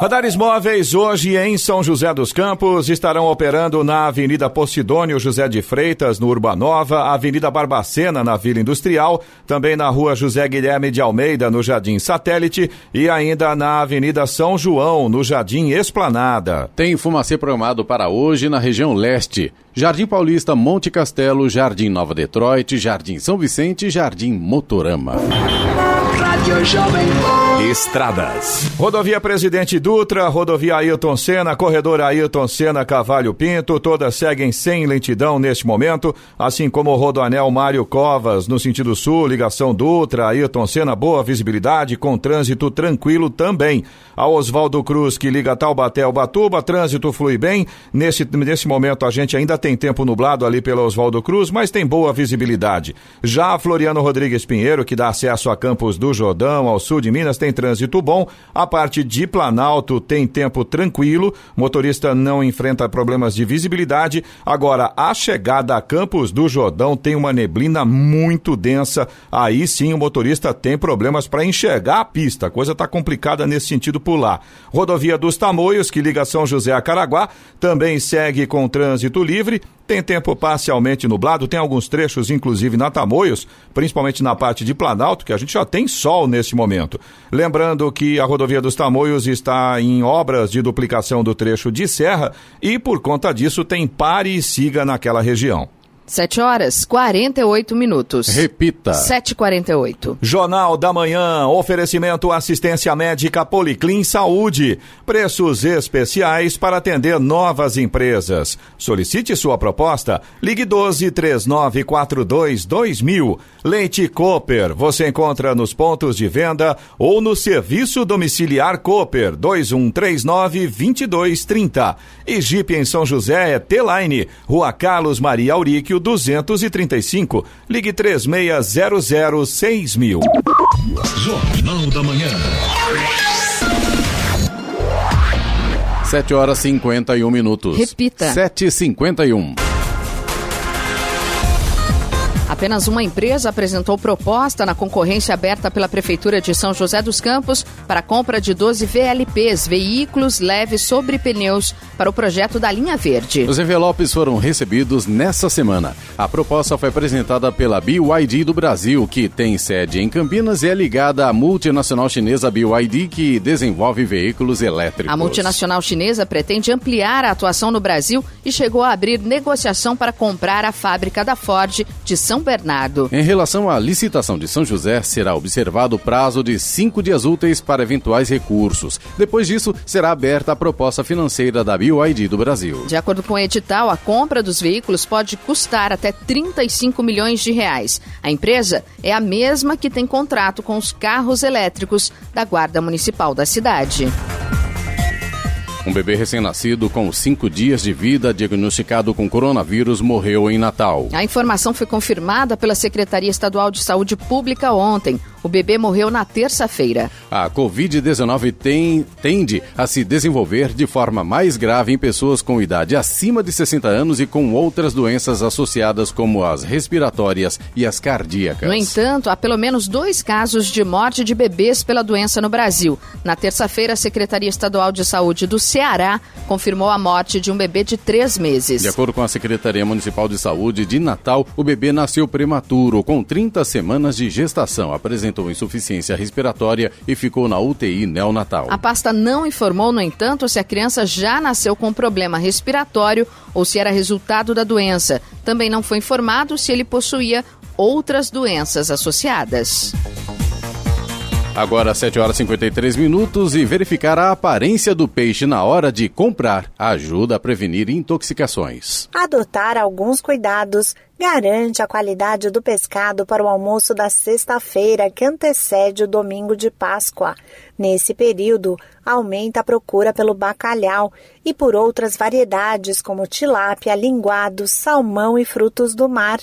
Radares móveis hoje em São José dos Campos estarão operando na Avenida Posidônio José de Freitas, no Urbanova, Avenida Barbacena, na Vila Industrial, também na Rua José Guilherme de Almeida, no Jardim Satélite e ainda na Avenida São João, no Jardim Esplanada. Tem fumacê programado para hoje na região leste. Jardim Paulista, Monte Castelo, Jardim Nova Detroit, Jardim São Vicente e Jardim Motorama. Estradas. Rodovia Presidente Dutra, rodovia Ailton Senna, corredor Ailton Senna Cavalho Pinto, todas seguem sem lentidão neste momento, assim como o Rodoanel Mário Covas, no sentido sul, ligação Dutra, Ailton Senna, boa visibilidade, com trânsito tranquilo também. A Oswaldo Cruz, que liga Taubaté ao Batuba, trânsito flui bem. Nesse, nesse momento a gente ainda tem tempo nublado ali pela Oswaldo Cruz, mas tem boa visibilidade. Já a Floriano Rodrigues Pinheiro, que dá acesso a Campos do Jordão, ao sul de Minas, tem trânsito bom. A parte de Planalto tem tempo tranquilo, motorista não enfrenta problemas de visibilidade. Agora, a chegada a Campos do Jordão tem uma neblina muito densa. Aí sim o motorista tem problemas para enxergar a pista. A coisa está complicada nesse sentido por lá. Rodovia dos Tamoios, que liga São José a Caraguá, também segue com trânsito livre. Tem tempo parcialmente nublado, tem alguns trechos, inclusive na Tamoios, principalmente na parte de Planalto, que a gente já tem sol nesse momento. Lembrando que a rodovia dos Tamoios está em obras de duplicação do trecho de serra e, por conta disso, tem pare e siga naquela região. 7 horas 48 minutos. Repita. 7h48. Jornal da Manhã. Oferecimento assistência médica Policlin Saúde. Preços especiais para atender novas empresas. Solicite sua proposta. Ligue 12 3942 2000. Leite Cooper. Você encontra nos pontos de venda ou no serviço domiciliar Cooper 2139 2230. E Jeep em São José é T-Line. Rua Carlos Maria Auríquio 235. Ligue 3600 6000. Jornal da Manhã. 7 horas 51 minutos. Repita. 7h51. Apenas uma empresa apresentou proposta na concorrência aberta pela Prefeitura de São José dos Campos para a compra de 12 VLPs, veículos leves sobre pneus, para o projeto da Linha Verde. Os envelopes foram recebidos nessa semana. A proposta foi apresentada pela BYD do Brasil, que tem sede em Campinas e é ligada à multinacional chinesa BYD, que desenvolve veículos elétricos. A multinacional chinesa pretende ampliar a atuação no Brasil e chegou a abrir negociação para comprar a fábrica da Ford de São Bernardo. Em relação à licitação de São José, será observado o prazo de cinco dias úteis para eventuais recursos. Depois disso, será aberta a proposta financeira da BYD do Brasil. De acordo com o edital, a compra dos veículos pode custar até 35 milhões de reais. A empresa é a mesma que tem contrato com os carros elétricos da Guarda Municipal da cidade. Um bebê recém-nascido com cinco dias de vida, diagnosticado com coronavírus, morreu em Natal. A informação foi confirmada pela Secretaria Estadual de Saúde Pública ontem. O bebê morreu na terça-feira. A Covid-19 tem, tende a se desenvolver de forma mais grave em pessoas com idade acima de 60 anos e com outras doenças associadas, como as respiratórias e as cardíacas. No entanto, há pelo menos dois casos de morte de bebês pela doença no Brasil. Na terça-feira, a Secretaria Estadual de Saúde do Ceará confirmou a morte de um bebê de três meses. De acordo com a Secretaria Municipal de Saúde de Natal, o bebê nasceu prematuro, com 30 semanas de gestação. Apresentou apresentou insuficiência respiratória e ficou na UTI neonatal. A pasta não informou, no entanto, se a criança já nasceu com problema respiratório ou se era resultado da doença. Também não foi informado se ele possuía outras doenças associadas. Agora 7 horas e 53 minutos e verificar a aparência do peixe na hora de comprar ajuda a prevenir intoxicações. Adotar alguns cuidados garante a qualidade do pescado para o almoço da sexta-feira que antecede o domingo de Páscoa. Nesse período, aumenta a procura pelo bacalhau e por outras variedades como tilápia, linguado, salmão e frutos do mar.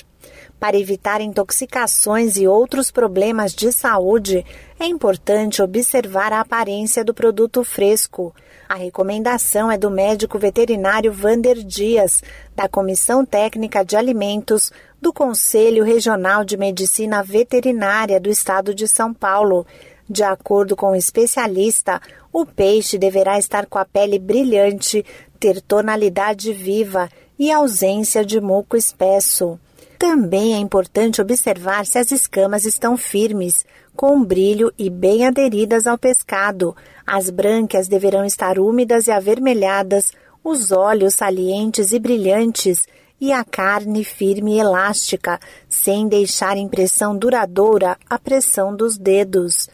Para evitar intoxicações e outros problemas de saúde, é importante observar a aparência do produto fresco. A recomendação é do médico veterinário Vander Dias, da Comissão Técnica de Alimentos do Conselho Regional de Medicina Veterinária do Estado de São Paulo. De acordo com o especialista, o peixe deverá estar com a pele brilhante, ter tonalidade viva e ausência de muco espesso. Também é importante observar se as escamas estão firmes, com brilho e bem aderidas ao pescado. As brânquias deverão estar úmidas e avermelhadas, os olhos salientes e brilhantes e a carne firme e elástica, sem deixar impressão duradoura a pressão dos dedos.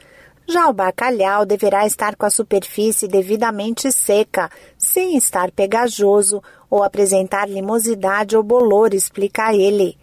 Já o bacalhau deverá estar com a superfície devidamente seca, sem estar pegajoso ou apresentar limosidade ou bolor, explica ele.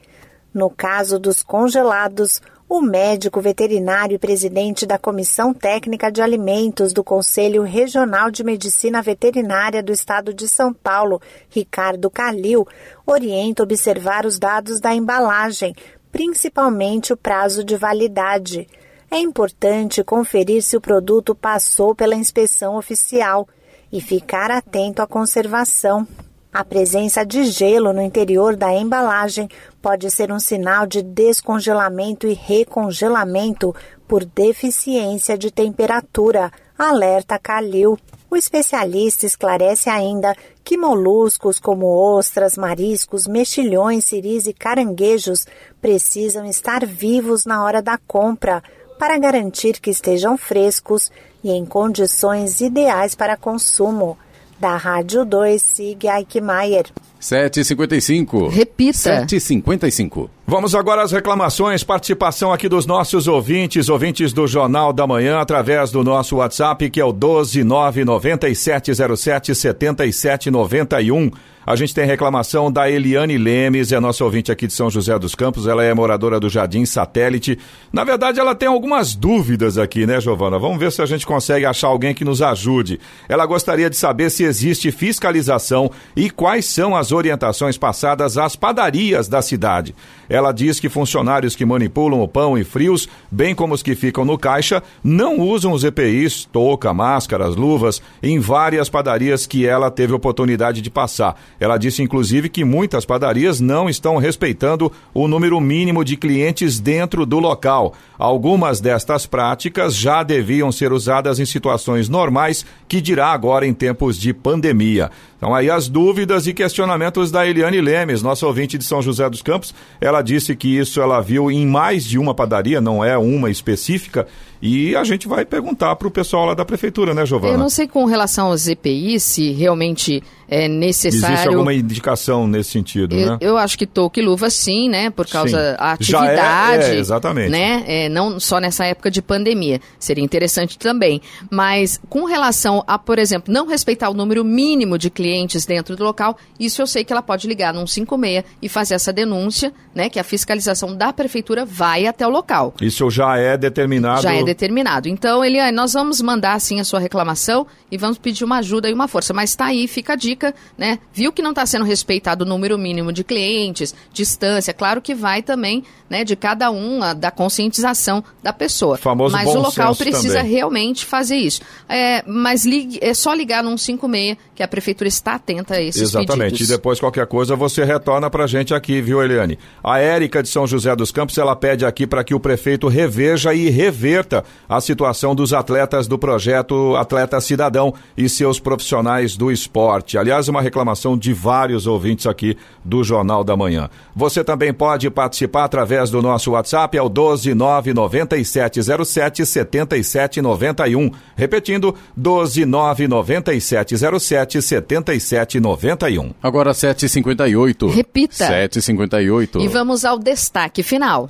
No caso dos congelados, o médico veterinário e presidente da Comissão Técnica de Alimentos do Conselho Regional de Medicina Veterinária do Estado de São Paulo, Ricardo Calil, orienta observar os dados da embalagem, principalmente o prazo de validade. É importante conferir se o produto passou pela inspeção oficial e ficar atento à conservação. A presença de gelo no interior da embalagem pode ser um sinal de descongelamento e recongelamento por deficiência de temperatura, alerta Calil. O especialista esclarece ainda que moluscos como ostras, mariscos, mexilhões, ciris e caranguejos precisam estar vivos na hora da compra para garantir que estejam frescos e em condições ideais para consumo. Da Rádio 2, Sig Eichmeier. 7h55. Repita. 7h55. Vamos agora às reclamações, participação aqui dos nossos ouvintes, ouvintes do Jornal da Manhã, através do nosso WhatsApp, que é o 12997077791. A gente tem reclamação da Eliane Lemes, é nossa ouvinte aqui de São José dos Campos, ela é moradora do Jardim Satélite. Na verdade, ela tem algumas dúvidas aqui, né, Giovana? Vamos ver se a gente consegue achar alguém que nos ajude. Ela gostaria de saber se existe fiscalização e quais são as orientações passadas às padarias da cidade. Ela diz que funcionários que manipulam o pão e frios, bem como os que ficam no caixa, não usam os EPIs, touca, máscaras, luvas, em várias padarias que ela teve oportunidade de passar. Ela disse, inclusive, que muitas padarias não estão respeitando o número mínimo de clientes dentro do local. Algumas destas práticas já deviam ser usadas em situações normais, que dirá agora em tempos de pandemia. Então aí as dúvidas e questionamentos da Eliane Lemes, nossa ouvinte de São José dos Campos. Ela disse que isso ela viu em mais de uma padaria, não é uma específica, e a gente vai perguntar para o pessoal lá da prefeitura, né, Giovana? Eu não sei com relação aos EPI se realmente é necessário. Existe alguma indicação nesse sentido, eu, né? Eu acho que toque e luva sim, né? Por causa Sim. da Já é- atividade. é, exatamente. Né? É, não só nessa época de pandemia. Seria interessante também. Mas com relação a, por exemplo, não respeitar o número mínimo de clientes clientes dentro do local, isso eu sei que ela pode ligar no 156 e fazer essa denúncia, né? Que a fiscalização da prefeitura vai até o local. Isso já é determinado. Já é determinado. Então, Eliane, nós vamos mandar sim a sua reclamação e vamos pedir uma ajuda e uma força. Mas está aí, fica a dica, né? Viu que não está sendo respeitado o número mínimo de clientes, distância, claro que vai também, né, de cada um, a, da conscientização da pessoa. Famoso mas o local precisa também. realmente fazer isso. É, mas ligue, é só ligar no 156 que a prefeitura está atenta a esses Exatamente. pedidos. E depois qualquer coisa você retorna pra gente aqui, viu, Eliane? A Érica de São José dos Campos, ela pede aqui para que o prefeito reveja e reverta a situação dos atletas do projeto Atleta Cidadão e seus profissionais do esporte. Aliás, uma reclamação de vários ouvintes aqui do Jornal da Manhã. Você também pode participar através do nosso WhatsApp, é o 1299707 7791. Repetindo, 1299707 7791. Agora 7h58. Repita. 7h58. E vamos ao destaque final.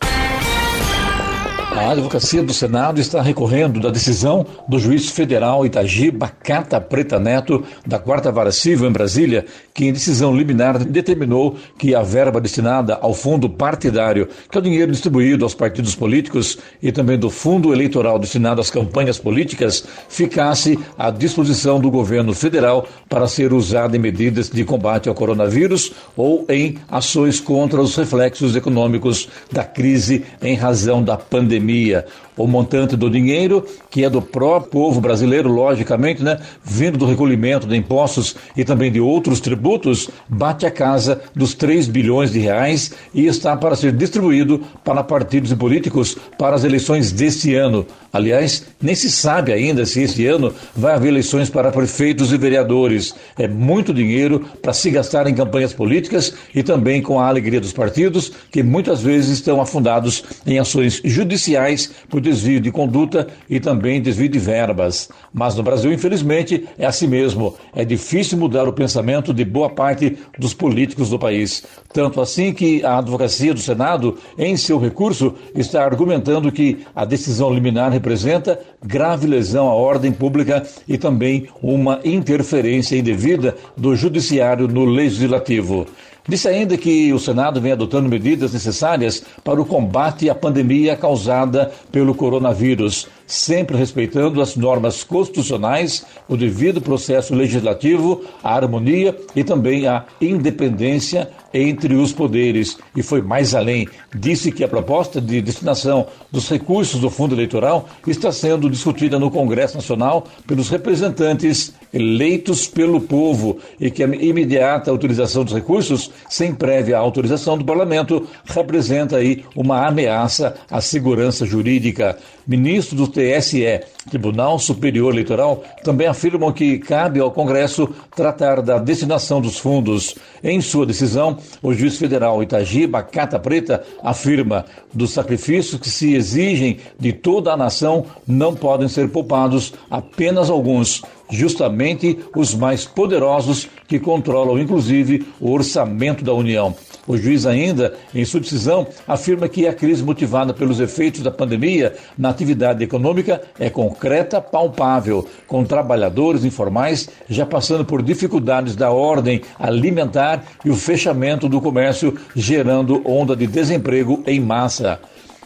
A Advocacia do Senado está recorrendo da decisão do juiz federal Itagi Bacata Preta Neto, da Quarta Vara Civil em Brasília, que em decisão liminar determinou que a verba destinada ao fundo partidário, que é o dinheiro distribuído aos partidos políticos e também do fundo eleitoral destinado às campanhas políticas, ficasse à disposição do governo federal para ser usada em medidas de combate ao coronavírus ou em ações contra os reflexos econômicos da crise em razão da pandemia pandemia, o montante do dinheiro, que é do próprio povo brasileiro, logicamente, né, vindo do recolhimento de impostos e também de outros tributos, bate a casa dos 3 bilhões de reais e está para ser distribuído para partidos e políticos para as eleições deste ano. Aliás, nem se sabe ainda se este ano vai haver eleições para prefeitos e vereadores. É muito dinheiro para se gastar em campanhas políticas e também com a alegria dos partidos, que muitas vezes estão afundados em ações judiciais por desvio de conduta e também desvio de verbas. Mas no Brasil, infelizmente, é assim mesmo. É difícil mudar o pensamento de boa parte dos políticos do país. Tanto assim que a advocacia do Senado, em seu recurso, está argumentando que a decisão liminar representa grave lesão à ordem pública e também uma interferência indevida do judiciário no legislativo. Disse ainda que o Senado vem adotando medidas necessárias para o combate à pandemia causada pelo coronavírus, sempre respeitando as normas constitucionais, o devido processo legislativo, a harmonia e também a independência entre os poderes. E foi mais além. Disse que a proposta de destinação dos recursos do fundo eleitoral está sendo discutida no Congresso Nacional pelos representantes eleitos pelo povo e que a imediata utilização dos recursos, sem prévia autorização do parlamento, representa aí uma ameaça à segurança jurídica. Ministro do TSE, Tribunal Superior Eleitoral, também afirmam que cabe ao Congresso tratar da destinação dos fundos. Em sua decisão, o juiz federal Itagi Bacata Preta afirma dos sacrifícios que se exigem de toda a nação não podem ser poupados apenas alguns, justamente os mais poderosos que controlam inclusive o orçamento da União. O juiz ainda, em sua decisão, afirma que a crise motivada pelos efeitos da pandemia na atividade econômica é concreta, palpável, com trabalhadores informais já passando por dificuldades da ordem alimentar e o fechamento do comércio, gerando onda de desemprego em massa.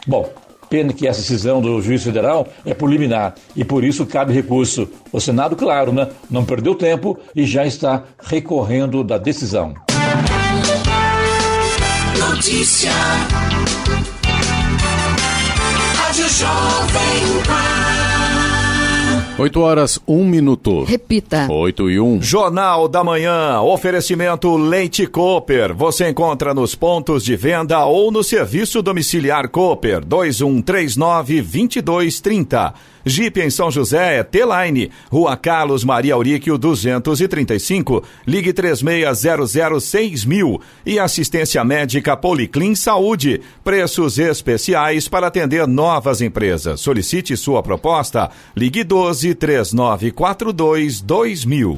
Bom, Pena que essa decisão do juiz federal é por liminar e por isso cabe recurso. O Senado, claro, né, não perdeu tempo e já está recorrendo da decisão. Notícia. Rádio Jovem Pan. 8 horas, 1 minuto. Repita. 8 e 1. Jornal da Manhã, oferecimento Leite Cooper. Você encontra nos pontos de venda ou no serviço domiciliar Cooper 2139 2230. Jeep em São José é T-Line, Rua Carlos Maria Auríquio 235, ligue 3600 mil. E assistência médica Policlin Saúde, preços especiais para atender novas empresas. Solicite sua proposta, ligue 12 3942 2000.